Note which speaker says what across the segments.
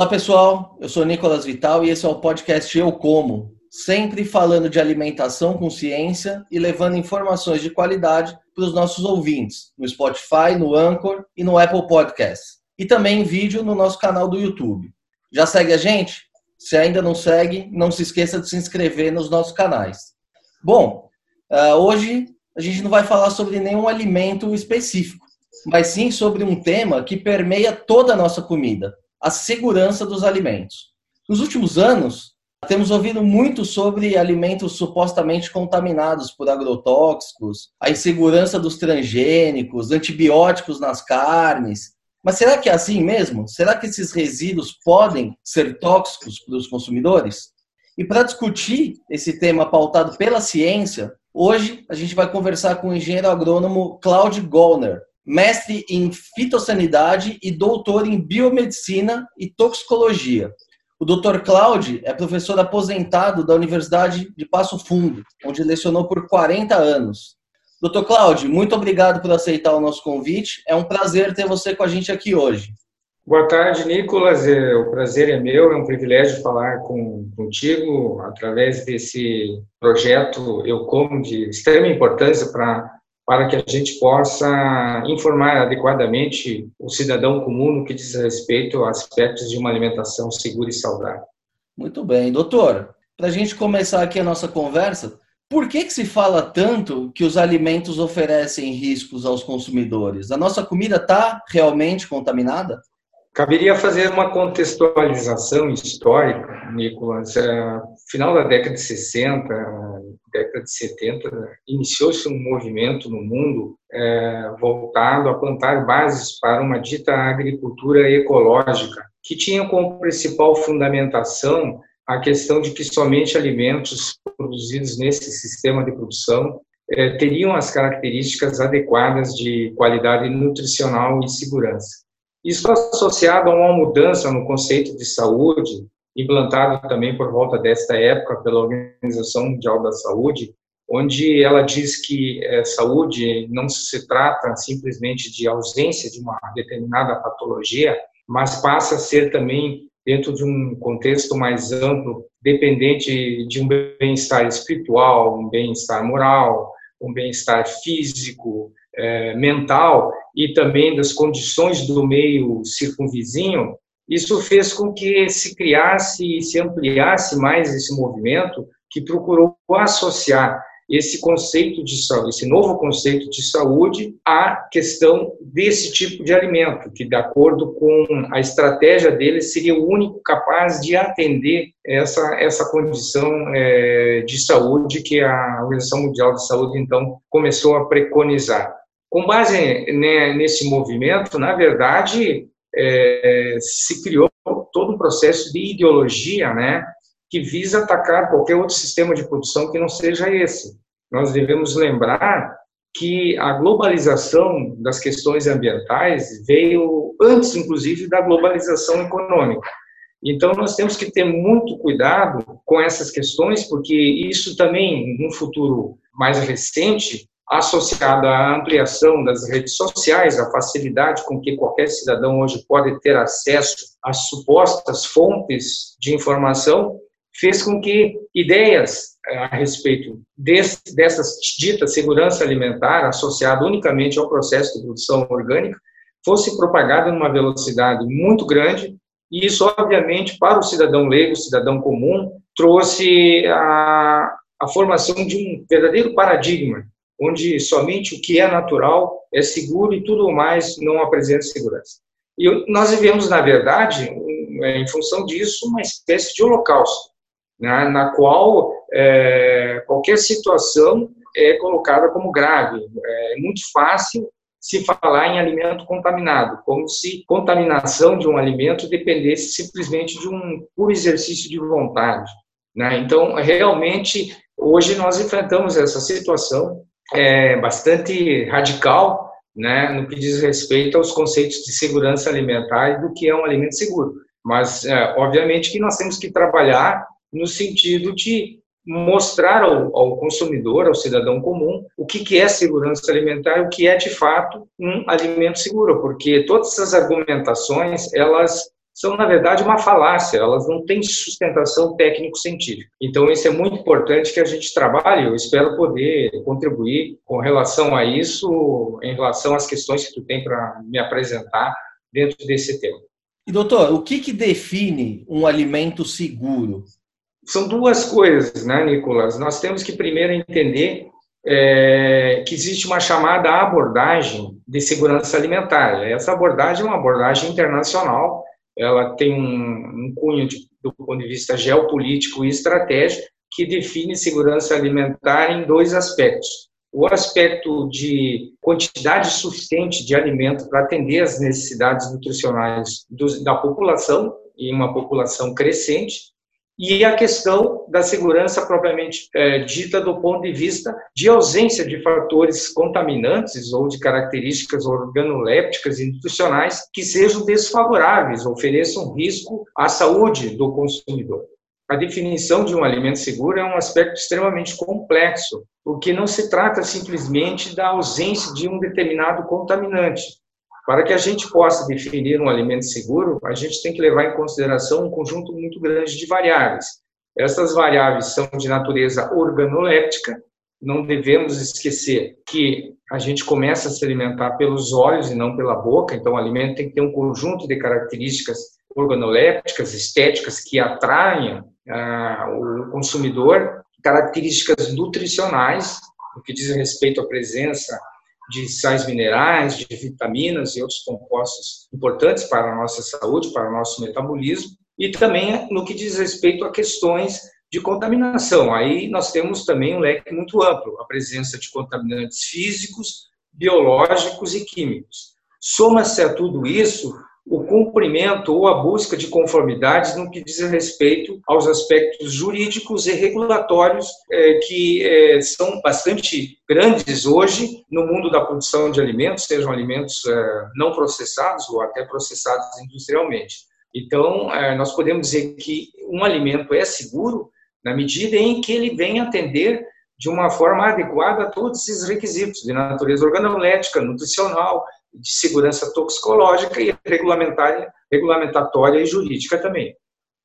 Speaker 1: Olá pessoal, eu sou Nicolas Vital e esse é o podcast Eu Como, sempre falando de alimentação com ciência e levando informações de qualidade para os nossos ouvintes no Spotify, no Anchor e no Apple Podcasts. E também em vídeo no nosso canal do YouTube. Já segue a gente? Se ainda não segue, não se esqueça de se inscrever nos nossos canais. Bom, uh, hoje a gente não vai falar sobre nenhum alimento específico, mas sim sobre um tema que permeia toda a nossa comida, a segurança dos alimentos. Nos últimos anos, temos ouvido muito sobre alimentos supostamente contaminados por agrotóxicos, a insegurança dos transgênicos, antibióticos nas carnes. Mas será que é assim mesmo? Será que esses resíduos podem ser tóxicos para os consumidores? E para discutir esse tema pautado pela ciência, hoje a gente vai conversar com o engenheiro agrônomo Claudio Gollner, mestre em fitossanidade e doutor em biomedicina e toxicologia. O Dr. Claude é professor aposentado da Universidade de Passo Fundo, onde lecionou por 40 anos. Dr. Claude, muito obrigado por aceitar o nosso convite. É um prazer ter você com a gente aqui hoje.
Speaker 2: Boa tarde, Nicolas. É, o prazer é meu, é um privilégio falar com, contigo através desse projeto Eu Como de extrema importância para para que a gente possa informar adequadamente o cidadão comum no que diz respeito a aspectos de uma alimentação segura e saudável.
Speaker 1: Muito bem. Doutor, para a gente começar aqui a nossa conversa, por que, que se fala tanto que os alimentos oferecem riscos aos consumidores? A nossa comida está realmente contaminada?
Speaker 2: Caberia fazer uma contextualização histórica, Nicolas. É, final da década de 60, década de 70, iniciou-se um movimento no mundo é, voltado a plantar bases para uma dita agricultura ecológica, que tinha como principal fundamentação a questão de que somente alimentos produzidos nesse sistema de produção é, teriam as características adequadas de qualidade nutricional e segurança. Isso associado a uma mudança no conceito de saúde, implantado também por volta desta época pela Organização Mundial da Saúde, onde ela diz que é, saúde não se trata simplesmente de ausência de uma determinada patologia, mas passa a ser também dentro de um contexto mais amplo, dependente de um bem-estar espiritual, um bem-estar moral, um bem-estar físico, é, mental e também das condições do meio circunvizinho, isso fez com que se criasse e se ampliasse mais esse movimento que procurou associar esse conceito de saúde, esse novo conceito de saúde à questão desse tipo de alimento, que de acordo com a estratégia dele seria o único capaz de atender essa essa condição é, de saúde que a Organização Mundial de Saúde então começou a preconizar. Com base né, nesse movimento, na verdade, é, se criou todo um processo de ideologia, né, que visa atacar qualquer outro sistema de produção que não seja esse. Nós devemos lembrar que a globalização das questões ambientais veio antes, inclusive, da globalização econômica. Então, nós temos que ter muito cuidado com essas questões, porque isso também, no futuro mais recente, associada à ampliação das redes sociais, a facilidade com que qualquer cidadão hoje pode ter acesso às supostas fontes de informação, fez com que ideias eh, a respeito desse, dessas ditas segurança alimentar, associada unicamente ao processo de produção orgânica, fosse propagada numa velocidade muito grande, e isso, obviamente, para o cidadão leigo, cidadão comum, trouxe a, a formação de um verdadeiro paradigma onde somente o que é natural é seguro e tudo mais não apresenta segurança. E nós vivemos, na verdade, é, em função disso, uma espécie de holocausto, né, na qual é, qualquer situação é colocada como grave. É muito fácil se falar em alimento contaminado, como se contaminação de um alimento dependesse simplesmente de um puro exercício de vontade. Né? Então, realmente, hoje nós enfrentamos essa situação é, bastante radical né, no que diz respeito aos conceitos de segurança alimentar e do que é um alimento seguro. Mas, é, obviamente, que nós temos que trabalhar no sentido de mostrar ao, ao, consumidor, ao cidadão comum, o que, que é segurança alimentar e o que é, de fato, um alimento seguro, porque todas essas argumentações, elas são, na verdade, uma falácia, elas não têm sustentação técnico-científica. Então, isso é muito importante que a gente trabalhe, eu espero poder contribuir com relação a isso, em relação às questões que tu tem para me apresentar dentro desse tema.
Speaker 1: E, doutor, o que, que define um alimento seguro?
Speaker 2: São duas coisas, né, Nicolas? Nós temos que primeiro entender é, que existe uma chamada abordagem de segurança alimentar. Essa abordagem é uma abordagem internacional, ela tem um, um cunho de, do ponto de vista geopolítico e estratégico que define segurança alimentar em dois aspectos. O aspecto de quantidade suficiente de alimento para atender as necessidades nutricionais da população, e uma população crescente, e a questão da segurança propriamente é, dita do ponto de vista de ausência de fatores contaminantes ou de características organolépticas e nutricionais que sejam desfavoráveis, ofereçam risco à saúde do consumidor. A definição de um alimento seguro é um aspecto extremamente complexo, porque não se trata simplesmente da ausência de um determinado contaminante, para que a gente possa definir um alimento seguro, a gente tem que levar em consideração um conjunto muito grande de variáveis. Essas variáveis são de natureza organoléptica, não devemos esquecer que a gente começa a se alimentar pelos olhos e não pela boca, então o alimento tem que ter um conjunto de características organolépticas, estéticas, que atraem ah, o consumidor, características nutricionais, no que diz respeito à presença de sais minerais, de vitaminas e outros compostos importantes para a nossa saúde, para o nosso metabolismo, e também no que diz respeito a questões de contaminação. Aí nós temos também um leque muito amplo, a presença de contaminantes físicos, biológicos e químicos. Soma-se a tudo isso o cumprimento ou a busca de conformidades no que diz respeito aos aspectos jurídicos e regulatórios é, que é, são bastante grandes hoje no mundo da produção de alimentos, sejam alimentos é, não processados ou até processados industrialmente. Então, nós podemos dizer que um alimento é seguro na medida em que ele vem atender de uma forma adequada a todos esses requisitos de natureza organolética, nutricional, de segurança toxicológica e regulamentária, regulamentatória e jurídica também.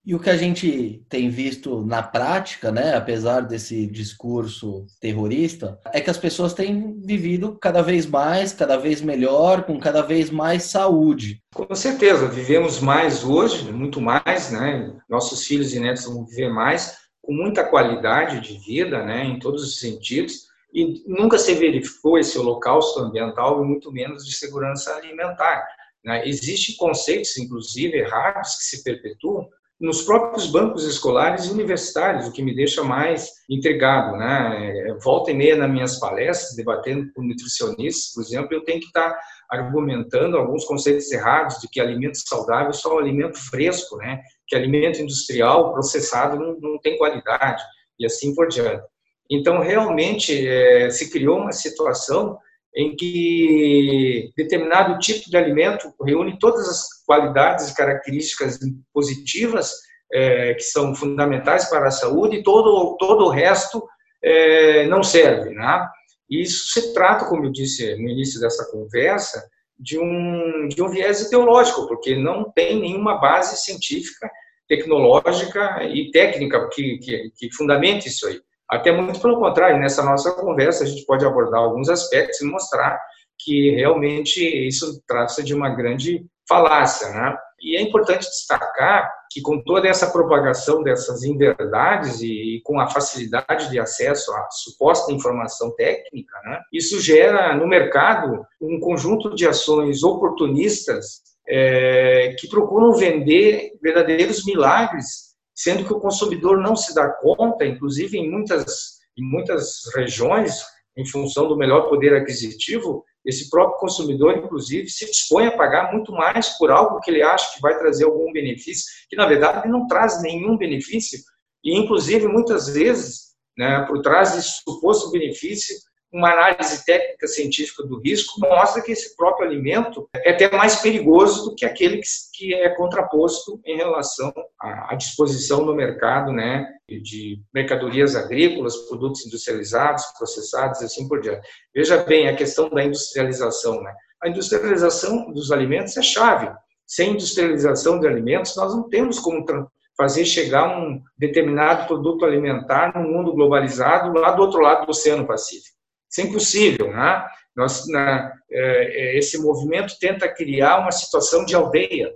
Speaker 1: E o que a gente tem visto na prática, né, apesar desse discurso terrorista, é que as pessoas têm vivido cada vez mais, cada vez melhor, com cada vez mais saúde.
Speaker 2: Com certeza, vivemos mais hoje, muito mais, né? Nossos filhos e netos vão viver mais, com muita qualidade de vida, né, em todos os sentidos e nunca se verificou esse holocausto ambiental e muito menos de segurança alimentar. Né? Existem conceitos, inclusive, errados que se perpetuam nos próprios bancos escolares e universitários, o que me deixa mais intrigado. Né? É, volta e meia nas minhas palestras, debatendo com nutricionistas, por exemplo, eu tenho que estar argumentando alguns conceitos errados de que alimento saudável é só alimento fresco, né? que alimento industrial processado não, não tem qualidade, e assim por diante. Então, realmente, é, se criou uma situação em que determinado tipo de alimento reúne todas as qualidades e características positivas é, que são fundamentais para a saúde e todo, todo o resto é, não serve. Né? Isso se trata, como eu disse no início dessa conversa, de um, de um viés ideológico, porque não tem nenhuma base científica, tecnológica e técnica que, que, que fundamente isso aí. Até muito pelo contrário, nessa nossa conversa a gente pode abordar alguns aspectos e mostrar que realmente isso trata-se de uma grande falácia, né? E é importante destacar que com toda essa propagação dessas inverdades e com a facilidade de acesso à suposta informação técnica, né, isso gera no mercado um conjunto de ações oportunistas é, que procuram vender verdadeiros milagres sendo que o consumidor não se dá conta, inclusive em muitas, em muitas regiões, em função do melhor poder aquisitivo, esse próprio consumidor, inclusive, se dispõe a pagar muito mais por algo que ele acha que vai trazer algum benefício, que na verdade não traz nenhum benefício, e inclusive muitas vezes, né, por trás desse suposto benefício, uma análise técnica científica do risco mostra que esse próprio alimento é até mais perigoso do que aquele que é contraposto em relação à disposição no mercado né, de mercadorias agrícolas, produtos industrializados, processados e assim por diante. Veja bem a questão da industrialização. Né? A industrialização dos alimentos é chave. sem industrialização de alimentos, nós não temos como fazer chegar um determinado produto alimentar no mundo globalizado lá do outro lado do Oceano Pacífico. Isso é impossível, né? Nós, na, é, é, esse movimento tenta criar uma situação de aldeia,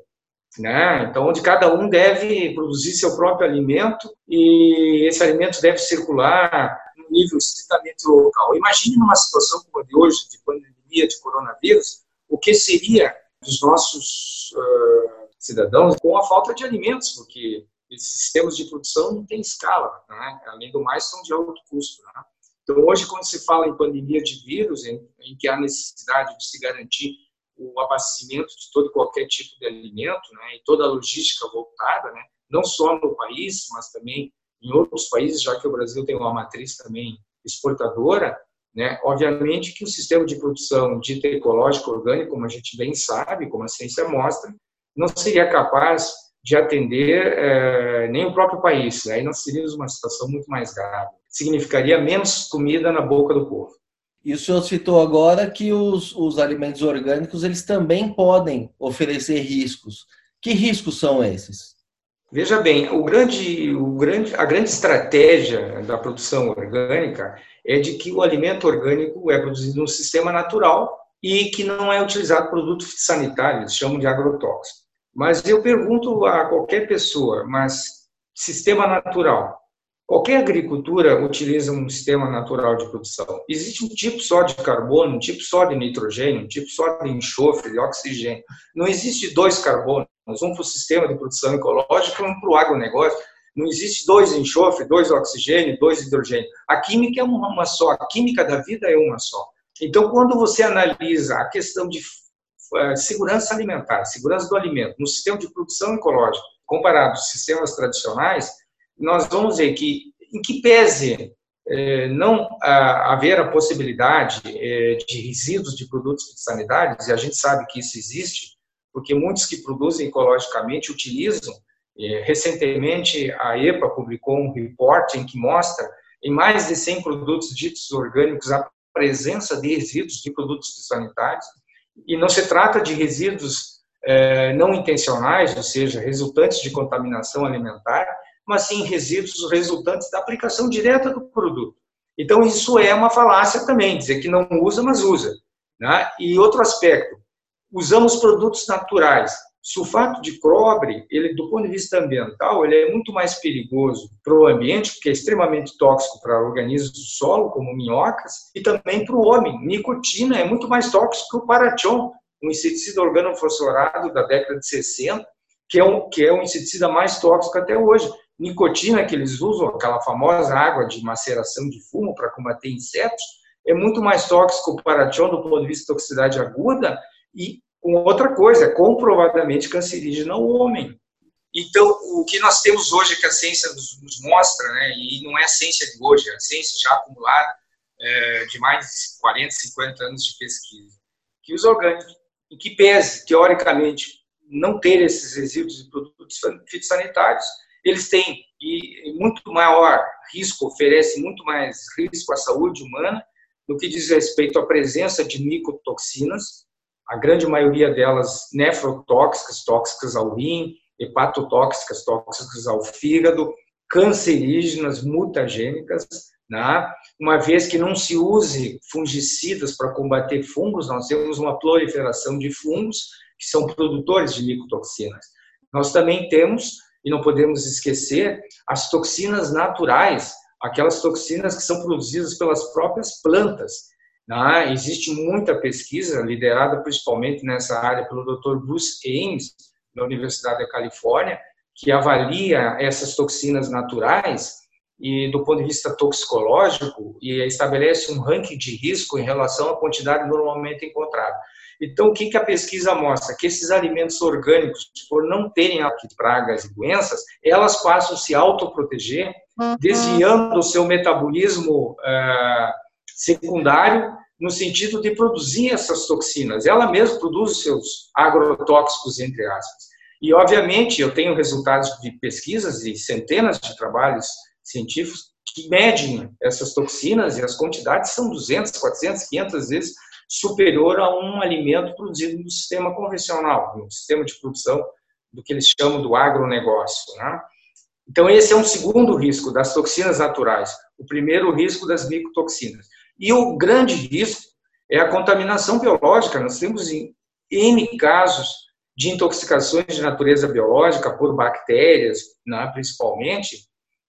Speaker 2: né? Então, onde cada um deve produzir seu próprio alimento e esse alimento deve circular no nível estritamente local. Imagine numa situação como a de hoje, de pandemia de coronavírus, o que seria dos nossos uh, cidadãos com a falta de alimentos, porque esses sistemas de produção não têm escala, né? além do mais, são de alto custo. Né? Então, hoje, quando se fala em pandemia de vírus, em, em, que há necessidade de se garantir o abastecimento de todo e qualquer tipo de alimento, né, e toda a logística voltada, né, não só no país, mas também em outros países, já que o Brasil tem uma matriz também exportadora, né, obviamente que o sistema de produção dito ecológico orgânico, como a gente bem sabe, como a ciência mostra, não seria capaz de atender é, nem o próprio país. Aí nós teríamos uma situação muito mais grave. Significaria menos comida na boca do povo.
Speaker 1: E o senhor citou agora que os, os alimentos orgânicos eles também podem oferecer riscos. Que riscos são esses?
Speaker 2: Veja bem, o grande, o grande, a grande estratégia da produção orgânica é de que o alimento orgânico é produzido no sistema natural e que não é utilizado produto sanitário, eles chamam de agrotóxico. Mas eu pergunto a qualquer pessoa, mas sistema natural, qualquer agricultura utiliza um sistema natural de produção. Existe um tipo só de carbono, um tipo só de nitrogênio, um tipo só de enxofre, de oxigênio. Não existe dois carbonos, um para o sistema de produção ecológica e um para o agronegócio. Não existe dois enxofre, dois oxigênio, dois hidrogênio. A química é uma só, a química da vida é uma só. Então, quando você analisa a questão de é, segurança alimentar, segurança do alimento, no sistema de produção ecológica, comparado aos sistemas tradicionais, nós vamos ver que, em que pese é, não haver a possibilidade é, de resíduos de produtos sanitários, e a gente sabe que isso existe, porque muitos que produzem ecologicamente utilizam. Recentemente, a EPA publicou um report em que mostra, em mais de 100 produtos ditos orgânicos, a presença de resíduos de produtos sanitários, e não se trata de resíduos é, não intencionais, ou seja, resultantes de contaminação alimentar, mas sim resíduos resultantes da aplicação direta do produto. Então, isso é uma falácia também, dizer que não usa, mas usa. Né? E outro aspecto, usamos produtos naturais. Sulfato de cobre, ele, do ponto de vista ambiental, ele é muito mais perigoso para o ambiente, porque é extremamente tóxico para organismos do solo, como minhocas, e também para o homem. Nicotina é muito mais tóxico que o parachon, um inseticida organofosforado da década de 60, que é, um, que é um inseticida mais tóxico até hoje. Nicotina que eles usam, aquela famosa água de maceração de fumo para combater insetos, é muito mais tóxico que o parachon do ponto de vista de toxicidade aguda e outra coisa, comprovadamente cancerígena ao homem. Então, o que nós temos hoje que a ciência nos, mostra, né, e não é a ciência de hoje, é a ciência já acumulada é, de mais de 40, 50 anos de pesquisa, que os orgânicos, em que pese, teoricamente, não ter esses resíduos de produtos fitossanitários, eles têm e muito maior risco, oferecem muito mais risco à saúde humana no que diz respeito à presença de micotoxinas, a grande maioria delas nefrotóxicas, tóxicas ao rim, hepatotóxicas, tóxicas ao fígado, cancerígenas, mutagênicas, né? uma vez que não se use fungicidas para combater fungos, nós temos uma proliferação de fungos que são produtores de micotoxinas. Nós também temos, e não podemos esquecer, as toxinas naturais, aquelas toxinas que são produzidas pelas próprias plantas, né? Existe muita pesquisa, liderada principalmente nessa área pelo Dr. Bruce Ames, da Universidade da Califórnia, que avalia essas toxinas naturais e do ponto de vista toxicológico e estabelece um ranking de risco em relação à quantidade normalmente encontrada. Então, o que, que a pesquisa mostra? Que esses alimentos orgânicos, por não terem pragas e doenças, elas passam a se autoproteger, uhum. desviando o seu metabolismo uh, secundário no sentido de produzir essas toxinas. Ela mesma produz os seus agrotóxicos, entre aspas. E, obviamente, eu tenho resultados de pesquisas e centenas de trabalhos científicos que medem essas toxinas e as quantidades são 200, 400, 500 vezes superior a um alimento produzido no sistema convencional, no sistema de produção do que eles chamam do agronegócio. Né? Então, esse é um segundo risco das toxinas naturais. O primeiro, risco das micotoxinas. E o grande risco é a contaminação biológica. Nós temos N casos de intoxicações de natureza biológica por bactérias, né, principalmente.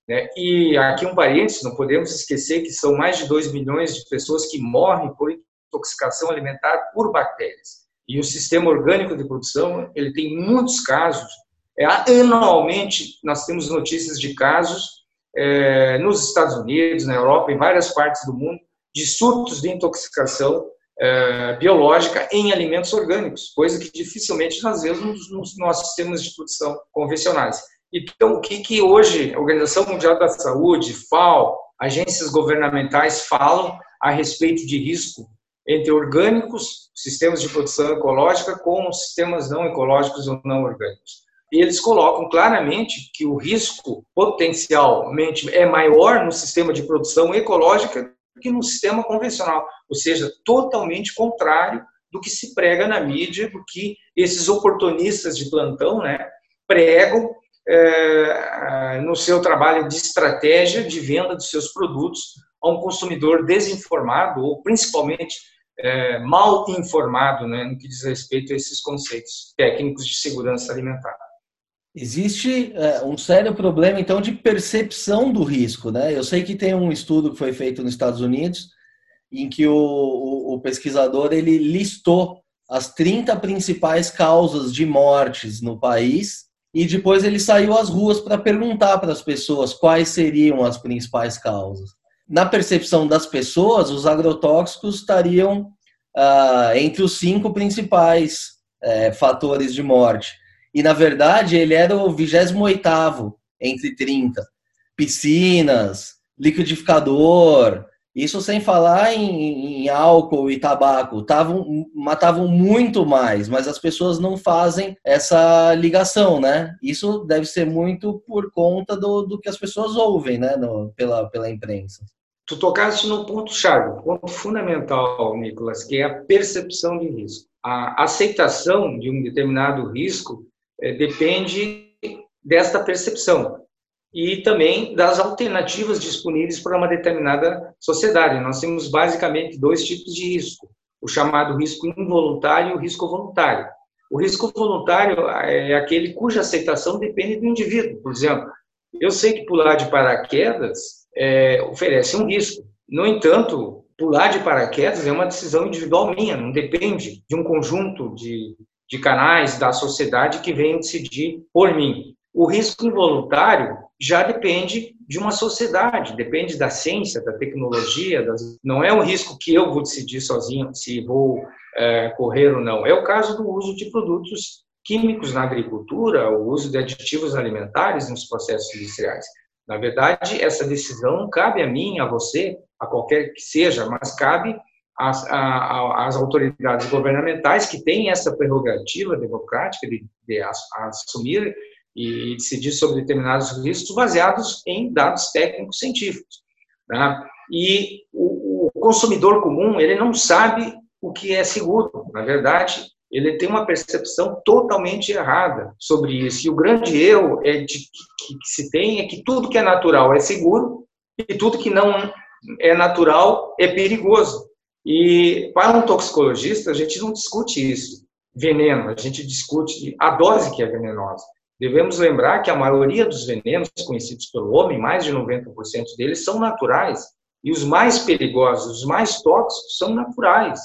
Speaker 2: Né? E aqui um parênteses, não podemos esquecer que são mais de 2 milhões de pessoas que morrem por intoxicação alimentar por bactérias. E o sistema orgânico de produção, ele tem muitos casos. É, anualmente, nós temos notícias de casos é, nos Estados Unidos, na Europa, em várias partes do mundo, de surtos de intoxicação é, biológica em alimentos orgânicos, coisa que dificilmente nós vemos nos, nos nossos sistemas de produção convencionais. Então, o que, que hoje a Organização Mundial da Saúde, FAO, agências governamentais falam a respeito de risco entre orgânicos, sistemas de produção ecológica, com sistemas não ecológicos ou não orgânicos. E eles colocam claramente que o risco potencialmente é maior no sistema de produção ecológica que no sistema convencional, ou seja, totalmente contrário do que se prega na mídia, do que esses oportunistas de plantão né, pregam é, no seu trabalho de estratégia de venda dos seus produtos a um consumidor desinformado ou principalmente é, mal informado né, no que diz respeito a esses conceitos técnicos de segurança alimentar.
Speaker 1: Existe é, um sério problema, então, de percepção do risco. Né? Eu sei que tem um estudo que foi feito nos Estados Unidos em que o, o, o pesquisador ele listou as 30 principais causas de mortes no país e depois ele saiu às ruas para perguntar para as pessoas quais seriam as principais causas. Na percepção das pessoas, os agrotóxicos estariam ah, entre os cinco principais é, fatores de morte. E, na verdade, ele era o 28 entre 30. Piscinas, liquidificador, isso sem falar em, em, álcool e tabaco, tavam, matavam muito mais, mas as pessoas não fazem essa ligação, né? Isso deve ser muito por conta do, do que as pessoas ouvem, né, no, pela, pela imprensa.
Speaker 2: Tu tocaste no ponto-chave, ponto fundamental, Nicolas, que é a percepção de risco. A aceitação de um determinado risco é, depende desta percepção e também das alternativas disponíveis para uma determinada sociedade. Nós temos basicamente dois tipos de risco: o chamado risco involuntário e o risco voluntário. O risco voluntário é aquele cuja aceitação depende do indivíduo. Por exemplo, eu sei que pular de paraquedas é, oferece um risco. No entanto, pular de paraquedas é uma decisão individual minha, não depende de um conjunto de, de canais da sociedade que venham decidir por mim. O risco involuntário já depende de uma sociedade, depende da ciência, da tecnologia. Das... Não é um risco que eu vou decidir sozinho se vou é, correr ou não. É o caso do uso de produtos químicos na agricultura, o uso de aditivos alimentares nos processos industriais. Na verdade, essa decisão não cabe a mim, a você, a qualquer que seja, mas cabe às, às autoridades governamentais que têm essa prerrogativa democrática de, de assumir e decidir sobre determinados riscos baseados em dados técnicos científicos. Tá? E o, o, consumidor comum ele não sabe o que é seguro. Na verdade, ele tem uma percepção totalmente errada sobre isso. E o grande erro é de, que, que se tem é que tudo que é natural é seguro e tudo que não é natural é perigoso. E para um toxicologista, a gente não discute isso, veneno, a gente discute a dose que é venenosa. Devemos lembrar que a maioria dos venenos conhecidos pelo homem, mais de 90% deles, são naturais. E os mais perigosos, os mais tóxicos, são naturais.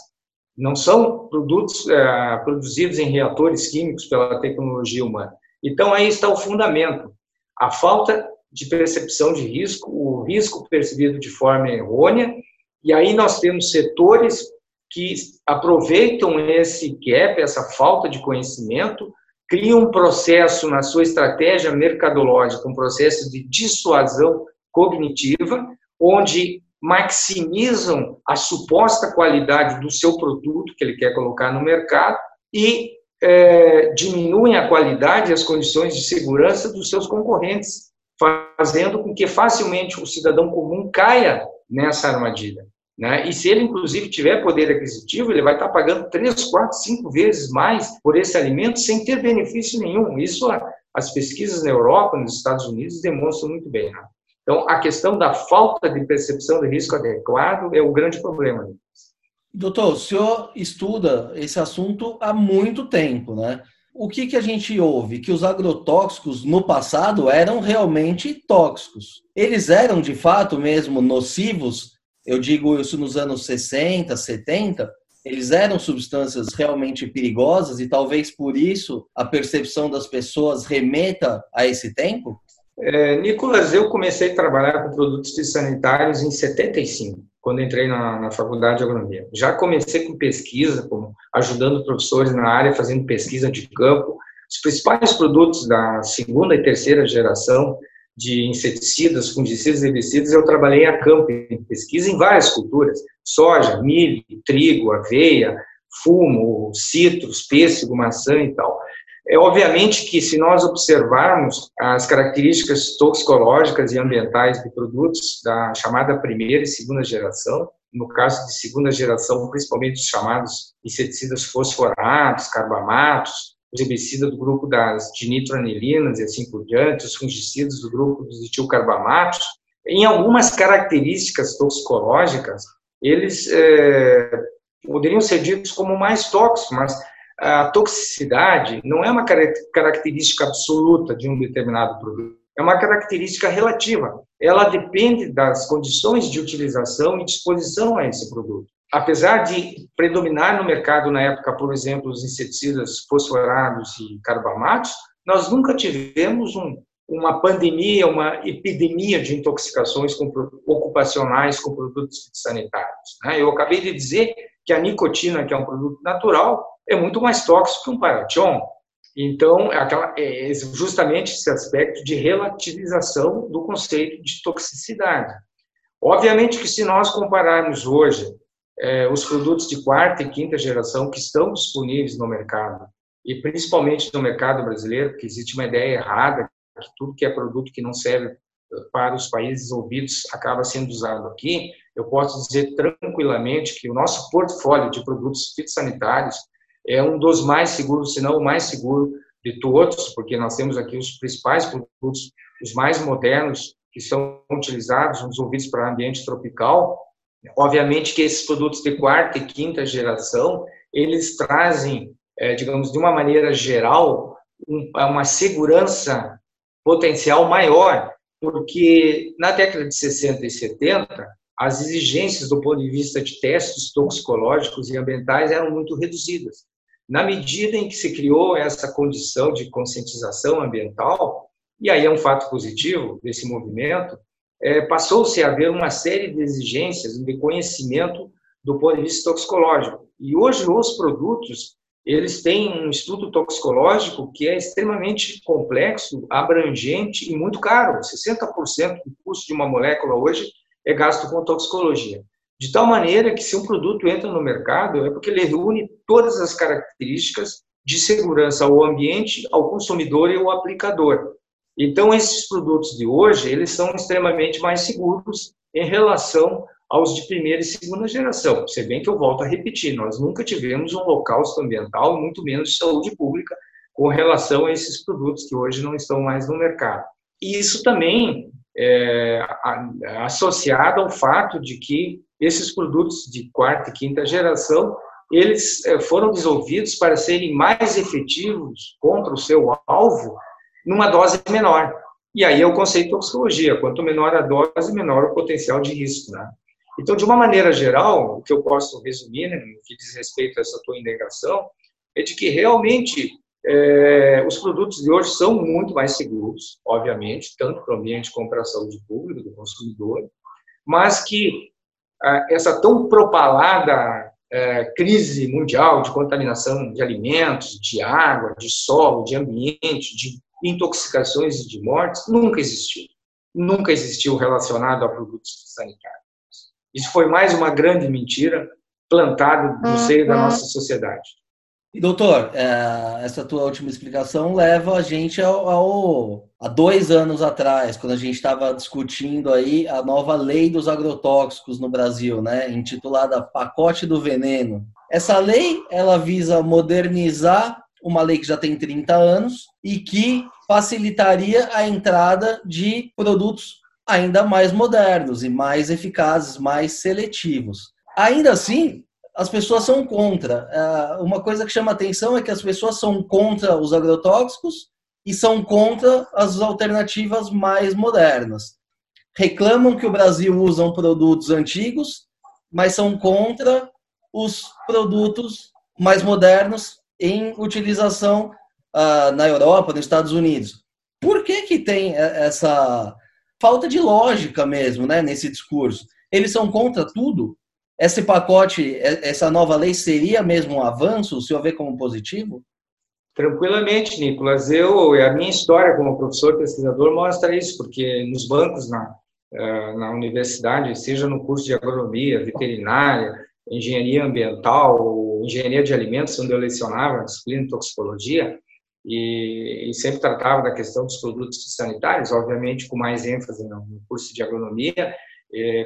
Speaker 2: Não são produtos é, produzidos em reatores químicos pela tecnologia humana. Então, aí está o fundamento. A falta de percepção de risco, o risco percebido de forma errônea, e aí nós temos setores que aproveitam esse gap, essa falta de conhecimento, cria um processo na sua estratégia mercadológica, um processo de dissuasão cognitiva, onde maximizam a suposta qualidade do seu produto que ele quer colocar no mercado e é, diminuem a qualidade e as condições de segurança dos seus concorrentes, fazendo com que facilmente o cidadão comum caia nessa armadilha. Né? E se ele, inclusive, tiver poder aquisitivo, ele vai estar pagando três, quatro, cinco vezes mais por esse alimento sem ter benefício nenhum. Isso as pesquisas na Europa, nos Estados Unidos, demonstram muito bem. Né? Então, a questão da falta de percepção de risco adequado é o grande problema.
Speaker 1: Doutor, o senhor estuda esse assunto há muito tempo, né? O que, que a gente ouve? Que os agrotóxicos no passado eram realmente tóxicos. Eles eram de fato mesmo nocivos eu digo isso nos anos 60, 70, eles eram substâncias realmente perigosas e talvez por isso a percepção das pessoas remeta a esse tempo?
Speaker 2: É, Nicolas, eu comecei a trabalhar com produtos sanitários em 75, quando entrei na, na, faculdade de agronomia. Já comecei com pesquisa, com, ajudando professores na área, fazendo pesquisa de campo. Os principais produtos da segunda e terceira geração de inseticidas, fungicidas e herbicidas, eu trabalhei a campo em pesquisa em várias culturas, soja, milho, trigo, aveia, fumo, citros, pêssego, maçã e tal. É obviamente que se nós observarmos as características toxicológicas e ambientais de produtos da chamada primeira e segunda geração, no caso de segunda geração, principalmente os chamados inseticidas fosforados, carbamatos, os herbicidas do grupo das dinitroanilinas e assim por diante, os fungicidas do grupo dos etilcarbamatos, em algumas características toxicológicas, eles é, poderiam ser ditos como mais tóxicos, mas a toxicidade não é uma característica absoluta de um determinado produto, é uma característica relativa. Ela depende das condições de utilização e disposição a esse produto apesar de predominar no mercado na época, por exemplo, os inseticidas fosforados e carbamatos, nós nunca tivemos um, uma pandemia, uma epidemia de intoxicações com, ocupacionais com produtos sanitários. Né? Eu acabei de dizer que a nicotina, que é um produto natural, é muito mais tóxico que um paration. Então, é, é justamente esse aspecto de relativização do conceito de toxicidade. Obviamente que se nós compararmos hoje é, os produtos de quarta e quinta geração que estão disponíveis no mercado, e principalmente no mercado brasileiro, porque existe uma ideia errada que tudo que é produto que não serve para os países ouvidos acaba sendo usado aqui, eu posso dizer tranquilamente que o nosso portfólio de produtos fitossanitários é um dos mais seguros, se não o mais seguro de todos, porque nós temos aqui os principais produtos, os mais modernos, que são utilizados, desenvolvidos para ambiente tropical, Obviamente que esses produtos de quarta e quinta geração, eles trazem, é, digamos, de uma maneira geral, uma segurança potencial maior, porque na década de 60 e 70, as exigências do ponto de vista de testes toxicológicos e ambientais eram muito reduzidas. Na medida em que se criou essa condição de conscientização ambiental, e aí é um fato positivo desse movimento, é, passou-se a haver uma série de exigências de conhecimento do ponto de vista toxicológico. E hoje os produtos, eles têm um estudo toxicológico que é extremamente complexo, abrangente e muito caro. 60% do custo de uma molécula hoje é gasto com toxicologia. De tal maneira que se um produto entra no mercado, é porque ele reúne todas as características de segurança ao ambiente, ao consumidor e ao aplicador. Então, esses produtos de hoje, eles são extremamente mais seguros em relação aos de primeira e segunda geração. Se bem que eu volto a repetir, nós nunca tivemos um holocausto ambiental, muito menos de saúde pública, com relação a esses produtos que hoje não estão mais no mercado. E isso também é associado ao fato de que esses produtos de quarta e quinta geração eles é, foram desenvolvidos para serem mais efetivos contra o seu alvo numa dose menor. E aí é o conceito de toxicologia, quanto menor a dose, menor o potencial de risco. Né? Então, de uma maneira geral, o que eu posso resumir, né, no que diz respeito a essa tua indagação, é de que realmente é, os produtos de hoje são muito mais seguros, obviamente, tanto para o ambiente como para a saúde pública do consumidor, mas que essa tão propalada é, crise mundial de contaminação de alimentos, de água, de solo, de ambiente, de intoxicações e de mortes nunca existiu. Nunca existiu relacionado a produtos sanitários. Isso foi mais uma grande mentira plantada no seio da nossa sociedade.
Speaker 1: E, doutor, é, essa tua última explicação leva a gente ao, ao, a dois anos atrás, quando a gente estava discutindo aí a nova lei dos agrotóxicos no Brasil, né, intitulada Pacote do Veneno. Essa lei, ela visa modernizar uma lei que já tem 30 anos e que facilitaria a entrada de produtos ainda mais modernos e mais eficazes, mais seletivos. Ainda assim, as pessoas são contra. É, uma coisa que chama atenção é que as pessoas são contra os agrotóxicos e são contra as alternativas mais modernas. Reclamam que o Brasil usa produtos antigos, mas são contra os produtos mais modernos em utilização uh, na Europa, nos Estados Unidos. Por que, que tem essa falta de lógica mesmo né, nesse discurso? Eles são contra tudo? Esse pacote, essa nova lei seria mesmo um avanço, se houver como positivo?
Speaker 2: Tranquilamente, Nicolas. Eu, a minha história como professor pesquisador mostra isso, porque nos bancos na, eh, na universidade, seja no curso de agronomia, veterinária, engenharia ambiental, engenharia de alimentos, onde eu lecionava disciplina de toxicologia, e, e, sempre tratava da questão dos produtos sanitários, obviamente com mais ênfase no curso de agronomia, é,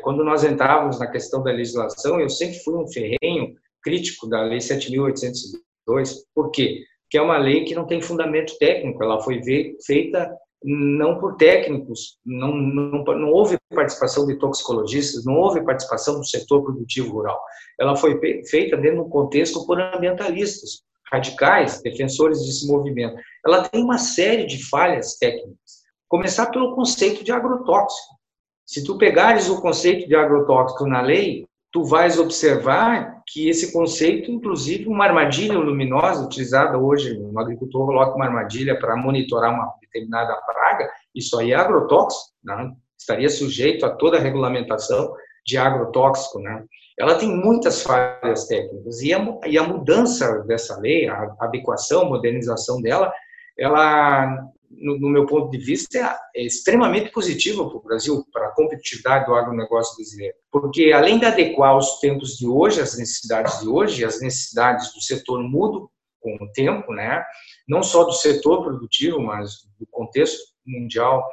Speaker 2: quando nós entrávamos na questão da legislação, eu sempre fui um ferrenho crítico da Lei 7.802. Por quê? Porque é uma lei que não tem fundamento técnico, ela foi feita não por técnicos, não, não, não houve participação de toxicologistas, não houve participação do setor produtivo rural. Ela foi feita dentro de um contexto por ambientalistas, radicais, defensores desse movimento. Ela tem uma série de falhas técnicas. Começar pelo conceito de agrotóxico. Se tu pegares o conceito de agrotóxico na lei, tu vais observar que esse conceito, inclusive uma armadilha luminosa utilizada hoje, um agricultor coloca uma armadilha para monitorar uma determinada praga, isso aí é agrotóxico, né? estaria sujeito a toda a regulamentação de agrotóxico, né? Ela tem muitas falhas técnicas e a, e a mudança dessa lei, a adequação, modernização dela, ela no, no, meu ponto de vista, é, é extremamente positiva para o Brasil, para a competitividade do agronegócio brasileiro. Porque, além de adequar os tempos de hoje, as necessidades de hoje, as necessidades do setor mudam com o tempo, né? não só do setor produtivo, mas do contexto mundial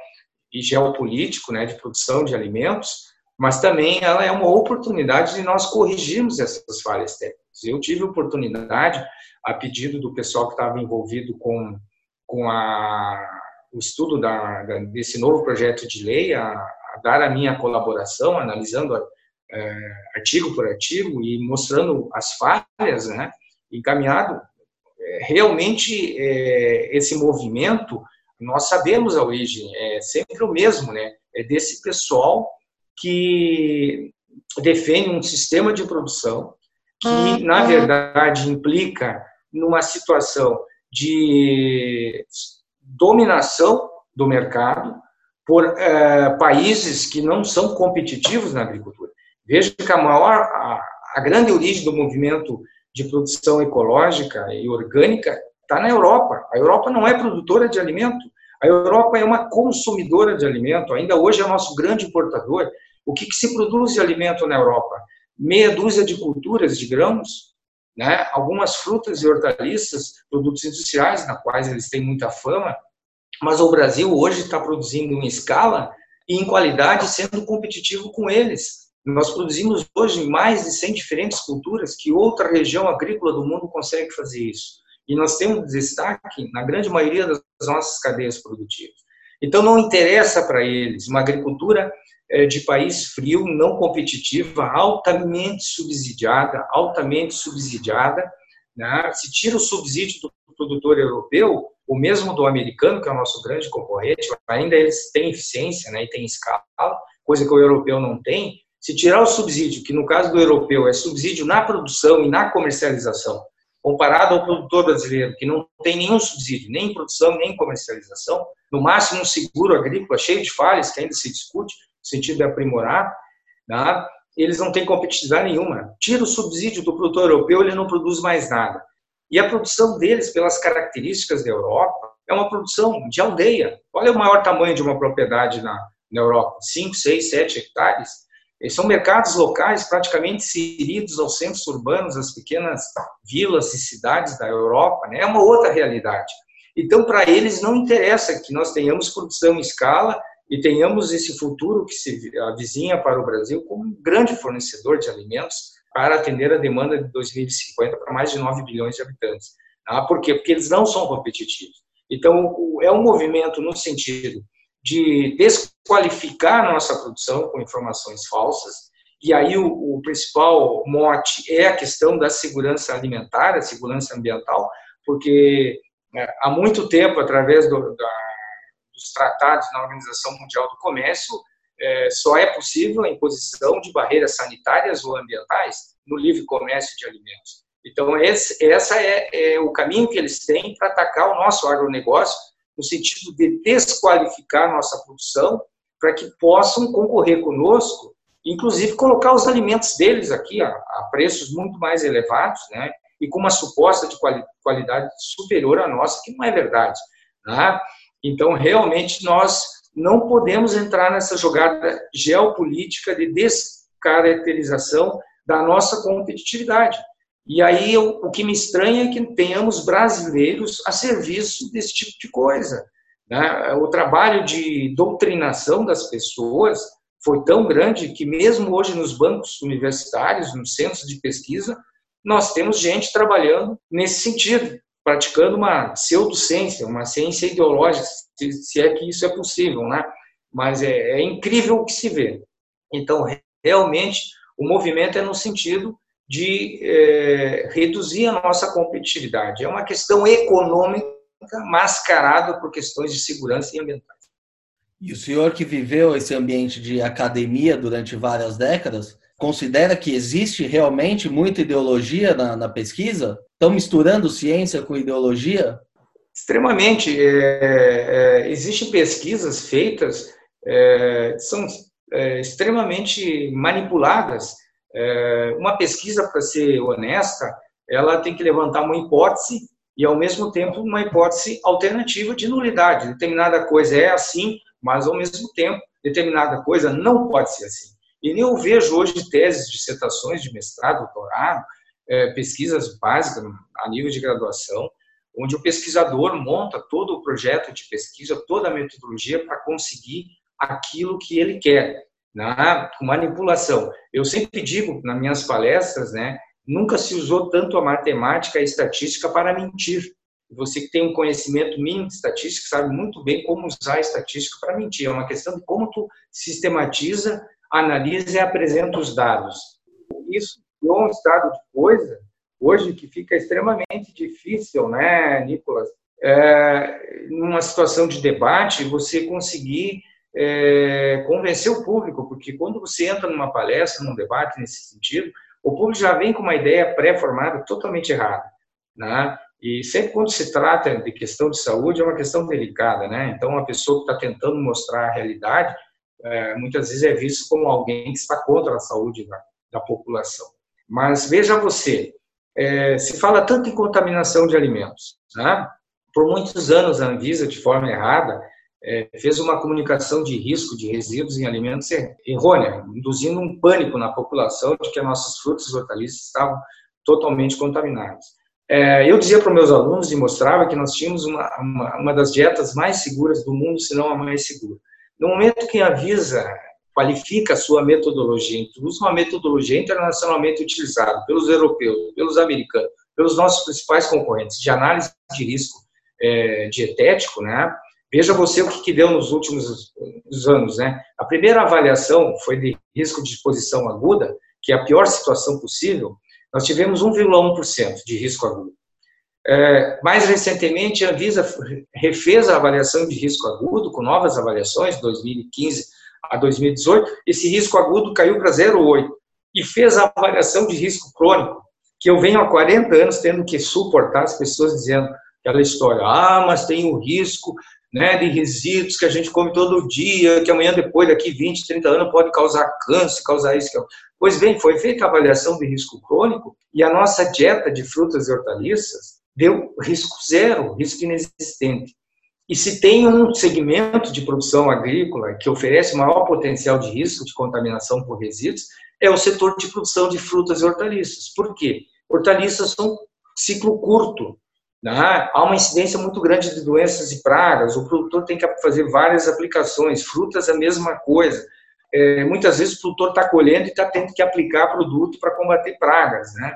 Speaker 2: e geopolítico né, de produção de alimentos, mas também ela é uma oportunidade de nós corrigirmos essas falhas técnicas. Eu tive oportunidade, a pedido do pessoal que estava envolvido com com a, o estudo da, da, desse novo projeto de lei, a, a dar a minha colaboração, analisando é, artigo por artigo e mostrando as falhas, né, encaminhado. É, realmente, é, esse movimento, nós sabemos a origem, é sempre o mesmo, né, é desse pessoal que defende um sistema de produção que, uhum. na verdade, implica numa situação de dominação do mercado por é, países que não são competitivos na agricultura. Veja que a maior, a, a grande origem do movimento de produção ecológica e orgânica está na Europa. A Europa não é produtora de alimento, a Europa é uma consumidora de alimento, ainda hoje é o nosso grande importador. O que, que se produz de alimento na Europa? Meia dúzia de culturas de grãos, né? Algumas frutas e hortaliças, produtos industriais, na quais eles têm muita fama, mas o Brasil hoje está produzindo em escala e em qualidade, sendo competitivo com eles. Nós produzimos hoje mais de 100 diferentes culturas que outra região agrícola do mundo consegue fazer isso. E nós temos destaque na grande maioria das nossas cadeias produtivas. Então, não interessa para eles uma agricultura de país frio, não competitiva, altamente subsidiada, altamente subsidiada. Né? Se tira o subsídio do produtor europeu, o mesmo do americano, que é o nosso grande concorrente, ainda eles têm eficiência né, e têm escala, coisa que o europeu não tem. Se tirar o subsídio, que no caso do europeu é subsídio na produção e na comercialização, comparado ao produtor brasileiro, que não tem nenhum subsídio, nem em produção, nem em comercialização, no máximo um seguro agrícola cheio de falhas, que ainda se discute, sentido de aprimorar, né? eles não têm competitividade nenhuma. Tira o subsídio do produtor europeu, ele não produz mais nada. E a produção deles, pelas características da Europa, é uma produção de aldeia. Olha o maior tamanho de uma propriedade na, na Europa: 5, 6, 7 hectares. são mercados locais praticamente inseridos aos centros urbanos, às pequenas vilas e cidades da Europa, né? é uma outra realidade. Então, para eles não interessa que nós tenhamos produção em escala e tenhamos esse futuro que se avizinha para o Brasil como um grande fornecedor de alimentos para atender a demanda de 2050 para mais de 9 bilhões de habitantes. Ah, por quê? Porque eles não são competitivos. Então, é um movimento no sentido de desqualificar nossa produção com informações falsas. E aí o, o, principal mote é a questão da segurança alimentar, a segurança ambiental, porque é, há muito tempo, através do, da, dos tratados na Organização Mundial do Comércio, é, só é possível a imposição de barreiras sanitárias ou ambientais no livre comércio de alimentos. Então, esse essa é, é o caminho que eles têm para atacar o nosso agronegócio no sentido de desqualificar nossa produção para que possam concorrer conosco, inclusive colocar os alimentos deles aqui a, a preços muito mais elevados, né? E com uma suposta de quali qualidade superior à nossa, que não é verdade. Né? Então, realmente, nós não podemos entrar nessa jogada geopolítica de descaracterização da nossa competitividade. E aí eu, o que me estranha é que tenhamos brasileiros a serviço desse tipo de coisa. Né? O trabalho de doutrinação das pessoas foi tão grande que mesmo hoje nos bancos universitários, nos centros de pesquisa, nós temos gente trabalhando nesse sentido, praticando uma pseudociência, uma ciência ideológica, se, é que isso é possível, né? Mas é, é incrível o que se vê. Então, realmente, o movimento é no sentido de é, reduzir a nossa competitividade. É uma questão econômica mascarada por questões de segurança e ambientais.
Speaker 1: E o senhor que viveu esse ambiente de academia durante várias décadas, considera que existe realmente muita ideologia na, na pesquisa? Estão misturando ciência com ideologia?
Speaker 2: Extremamente. É, é, existem pesquisas feitas é, são é, extremamente manipuladas é, uma pesquisa, para ser honesta, ela tem que levantar uma hipótese e, ao mesmo tempo, uma hipótese alternativa de nulidade. Determinada coisa é assim, mas, ao mesmo tempo, determinada coisa não pode ser assim. E eu vejo hoje teses, dissertações de mestrado, doutorado, é, pesquisas básicas a nível de graduação, onde o pesquisador monta todo o projeto de pesquisa, toda a metodologia para conseguir aquilo que ele quer na manipulação. Eu sempre digo nas minhas palestras, né, nunca se usou tanto a matemática e a estatística para mentir. Você que tem um conhecimento mínimo de estatística sabe muito bem como usar a estatística para mentir. É uma questão de como tu sistematiza, analisa e apresenta os dados. Isso é um estado de coisa hoje que fica extremamente difícil, né, Nicolas? É, numa situação de debate, você conseguir é, convencer o público, porque quando você entra numa palestra, num debate nesse sentido, o público já vem com uma ideia pré-formada totalmente errada, né? E sempre quando se trata de questão de saúde, é uma questão delicada, né? Então, a pessoa que está tentando mostrar a realidade, é, muitas vezes é visto como alguém que está contra a saúde da, da população. Mas veja você, é, se fala tanto em contaminação de alimentos, né? Por muitos anos a Anvisa, de forma errada, é, fez uma comunicação de risco de resíduos em alimentos errônea, induzindo um pânico na população de que nossos frutos e hortaliças estavam totalmente contaminados. É, eu dizia para meus alunos e mostrava que nós tínhamos uma, uma, uma, das dietas mais seguras do mundo, se não a mais segura. No momento que a Visa qualifica a sua metodologia, introduz uma metodologia internacionalmente utilizada pelos europeus, pelos americanos, pelos nossos principais concorrentes de análise de risco é, dietético, né, Veja você o que, que deu nos últimos anos, né? A primeira avaliação foi de risco de exposição aguda, que é a pior situação possível. Nós tivemos 1,1% de risco agudo. É, mais recentemente, a Anvisa refez a avaliação de risco agudo, com novas avaliações, 2015 a 2018. Esse risco agudo caiu para 0,8%. E fez a avaliação de risco crônico, que eu venho há 40 anos tendo que suportar as pessoas dizendo aquela história, ah, mas tem o risco né, de resíduos que a gente come todo dia, que amanhã, depois, daqui 20, 30 anos, pode causar câncer, causar isso. Pois bem, foi feita a avaliação de risco crônico e a nossa dieta de frutas e hortaliças deu risco zero, risco inexistente. E se tem um segmento de produção agrícola que oferece maior potencial de risco de contaminação por resíduos, é o setor de produção de frutas e hortaliças. Por quê? Hortaliças são ciclo curto. Né? Há uma incidência muito grande de doenças e pragas, o produtor tem que fazer várias aplicações, frutas a mesma coisa. É, muitas vezes o produtor está colhendo e está tendo que aplicar produto para combater pragas. Né?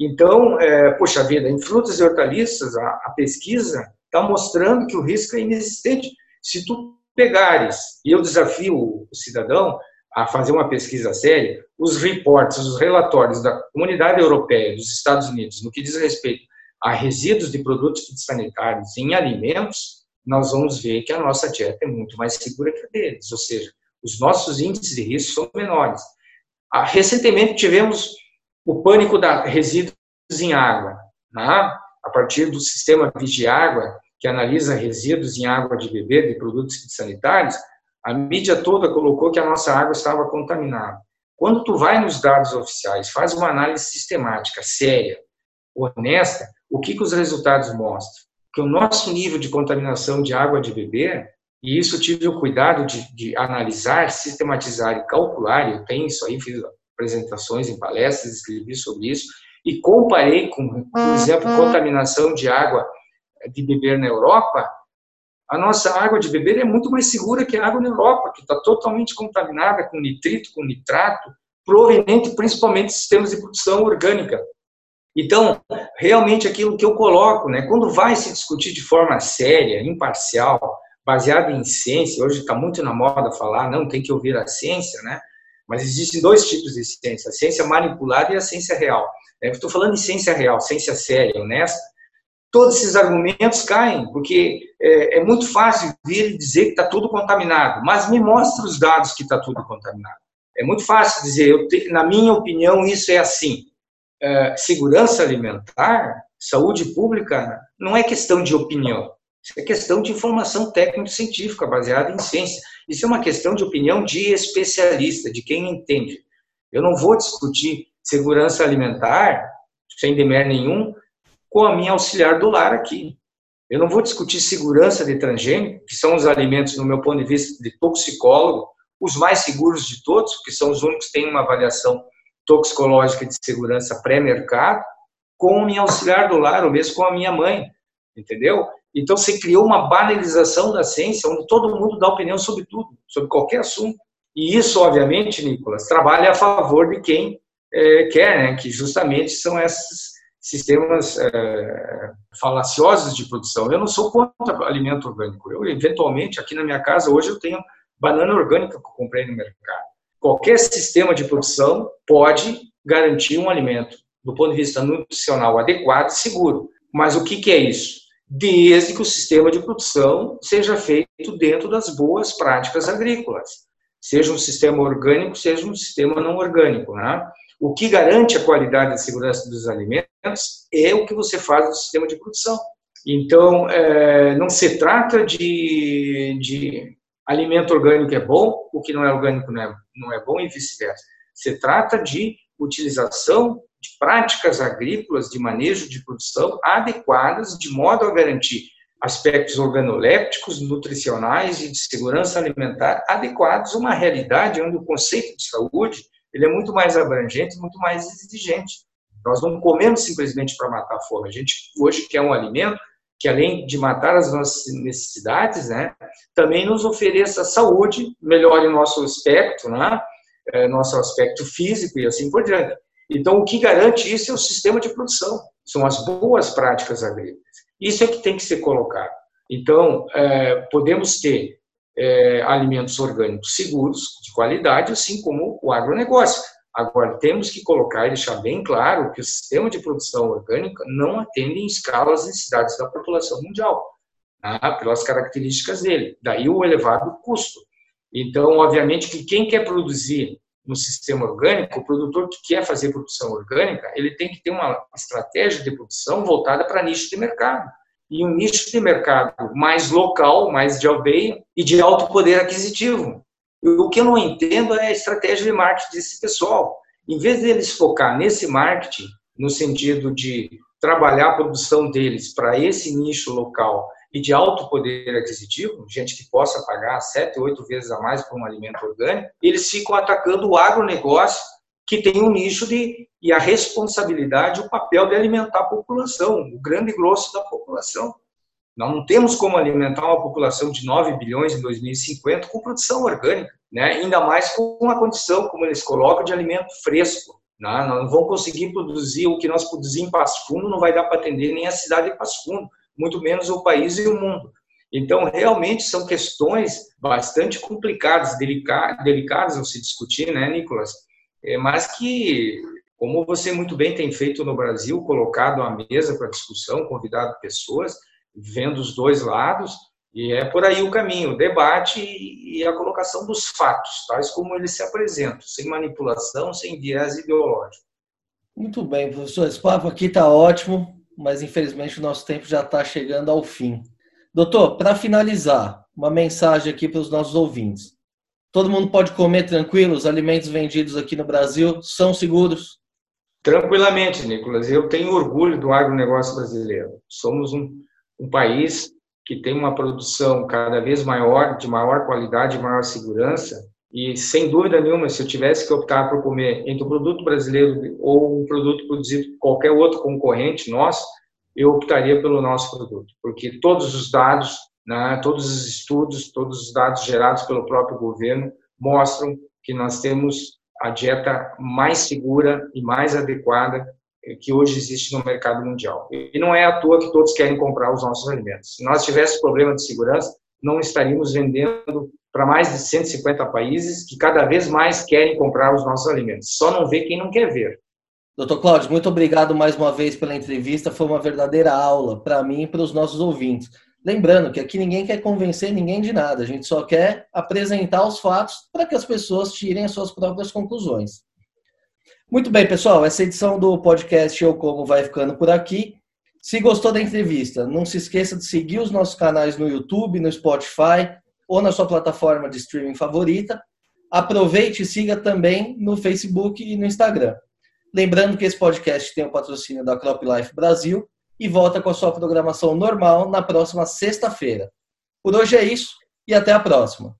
Speaker 2: Então, é, poxa vida, em frutas e hortaliças, a, a pesquisa está mostrando que o risco é inexistente. Se tu pegares, e eu desafio o cidadão a fazer uma pesquisa séria, os reportes, os relatórios da Comunidade Europeia, dos Estados Unidos, no que diz respeito a resíduos de produtos sanitários em alimentos, nós vamos ver que a nossa dieta é muito mais segura que a deles, ou seja, os nossos índices de risco são menores. Ah, recentemente tivemos o pânico da resíduos em água, né? A partir do sistema Vigiágua, que analisa resíduos em água de beber de produtos sanitários, a mídia toda colocou que a nossa água estava contaminada. Quando tu vai nos dados oficiais, faz uma análise sistemática, séria, honesta, o que, que os resultados mostram? Que o nosso nível de contaminação de água de beber, e isso tive o cuidado de, de analisar, sistematizar e calcular, eu tenho isso aí, fiz apresentações em palestras, escrevi sobre isso, e comparei com, por exemplo, contaminação de água de beber na Europa, a nossa água de beber é muito mais segura que a água na Europa, que está totalmente contaminada com nitrito, com nitrato, proveniente principalmente de sistemas de produção orgânica. Então, realmente aquilo que eu coloco, né, quando vai se discutir de forma séria, imparcial, baseada em ciência, hoje está muito na moda falar, não, tem que ouvir a ciência, né? Mas existem dois tipos de ciência, a ciência manipulada e a ciência real. Estou falando de ciência real, ciência séria, honesta. Todos esses argumentos caem, porque é, é muito fácil vir e dizer que está tudo contaminado, mas me mostra os dados que está tudo contaminado. É muito fácil dizer, eu te, na minha opinião, isso é assim. É, segurança alimentar, saúde pública, não é questão de opinião. Isso é questão de informação técnico-científica baseada em ciência. Isso é uma questão de opinião de especialista, de quem entende. Eu não vou discutir segurança alimentar, sem demérito nenhum, com a minha auxiliar do lar aqui. Eu não vou discutir segurança de transgênico, que são os alimentos, no meu ponto de vista de toxicólogo, os mais seguros de todos, porque são os únicos que têm uma avaliação toxicológica de segurança pré-mercado, com a minha auxiliar do lar, ou mesmo com a minha mãe, entendeu? Então, você criou uma banalização da ciência, onde todo mundo dá opinião sobre tudo, sobre qualquer assunto. E isso, obviamente, Nicolas, trabalha a favor de quem é, quer, né? que justamente são esses sistemas é, falaciosos de produção. Eu não sou contra alimento orgânico. Eu, eventualmente, aqui na minha casa, hoje eu tenho banana orgânica que eu comprei no mercado. Qualquer sistema de produção pode garantir um alimento do ponto de vista nutricional adequado e seguro. Mas o que, que é isso? Desde que o sistema de produção seja feito dentro das boas práticas agrícolas. Seja um sistema orgânico, seja um sistema não orgânico. Né? O que garante a qualidade e segurança dos alimentos é o que você faz no sistema de produção. Então, é, não se trata de, de alimento orgânico é bom, o que não é orgânico não é, não é bom e vice-versa. Se trata de utilização de práticas agrícolas de manejo de produção adequadas, de modo a garantir aspectos organolépticos, nutricionais e de segurança alimentar adequados a uma realidade onde o conceito de saúde ele é muito mais abrangente, muito mais exigente. Nós não comemos simplesmente para matar a fome. A gente hoje quer um alimento que além de matar as nossas necessidades, né, também nos ofereça saúde, melhore nosso aspecto, né, é, nosso aspecto físico e assim por diante. Então, o que garante isso é o sistema de produção, são as boas práticas agrícolas. Isso é que tem que ser colocado. Então, é, podemos ter é, alimentos orgânicos seguros, de qualidade, assim como o agronegócio. Agora, temos que colocar e deixar bem claro que o sistema de produção orgânica não atende em escala às necessidades da população mundial, tá? pelas características dele. Daí o elevado custo. Então, obviamente, que quem quer produzir no sistema orgânico, o produtor que quer fazer produção orgânica, ele tem que ter uma estratégia de produção voltada para nicho de mercado. E um nicho de mercado mais local, mais de aldeia e de alto poder aquisitivo. O que eu não entendo é a estratégia de marketing desse pessoal. Em vez deles focar nesse marketing, no sentido de trabalhar a produção deles para esse nicho local e de alto poder aquisitivo, gente que possa pagar sete, oito vezes a mais por um alimento orgânico, eles ficam atacando o agronegócio, que tem um nicho de e a responsabilidade, o papel de alimentar a população, o grande grosso da população. Nós não temos como alimentar uma população de 9 bilhões em 2050 com produção orgânica, né? ainda mais com uma condição, como eles colocam, de alimento fresco. Né? Nós não vamos conseguir produzir o que nós produzimos em Passo Fundo, não vai dar para atender nem a cidade de Passo Fundo, muito menos o país e o mundo. Então, realmente são questões bastante complicadas, delicadas, a se discutir, né, Nicolas? É, mas que, como você muito bem tem feito no Brasil, colocado à mesa para discussão, convidado pessoas, vendo os dois lados, e é por aí o caminho, o debate e a colocação dos fatos, tais como eles se apresentam, sem manipulação, sem viés ideológico.
Speaker 1: Muito bem, professor. Esse papo aqui está ótimo, mas infelizmente o nosso tempo já está chegando ao fim. Doutor, para finalizar, uma mensagem aqui para os nossos ouvintes. Todo mundo pode comer tranquilo? Os alimentos vendidos aqui no Brasil são seguros?
Speaker 2: Tranquilamente, Nicolas. Eu tenho orgulho do agronegócio brasileiro. Somos um um país que tem uma produção cada vez maior, de maior qualidade e maior segurança, e sem dúvida nenhuma, se eu tivesse que optar por comer entre um produto brasileiro ou um produto produzido por qualquer outro concorrente nosso, eu optaria pelo nosso produto, porque todos os dados, né, todos os estudos, todos os dados gerados pelo próprio governo mostram que nós temos a dieta mais segura e mais adequada que hoje existe no mercado mundial. E não é à toa que todos querem comprar os nossos alimentos. Se nós tivéssemos problema de segurança, não estaríamos vendendo para mais de 150 países que cada vez mais querem comprar os nossos alimentos. Só não vê quem não quer ver.
Speaker 1: Doutor Cláudio, muito obrigado mais uma vez pela entrevista. Foi uma verdadeira aula para mim e para os nossos ouvintes. Lembrando que aqui ninguém quer convencer ninguém de nada, a gente só quer apresentar os fatos para que as pessoas tirem as suas próprias conclusões. Muito bem, pessoal. Essa edição do podcast Eu Como vai ficando por aqui. Se gostou da entrevista, não se esqueça de seguir os nossos canais no YouTube, no Spotify ou na sua plataforma de streaming favorita. Aproveite e siga também no Facebook e no Instagram. Lembrando que esse podcast tem o patrocínio da Crop Life Brasil e volta com a sua programação normal na próxima sexta-feira. Por hoje é isso e até a próxima.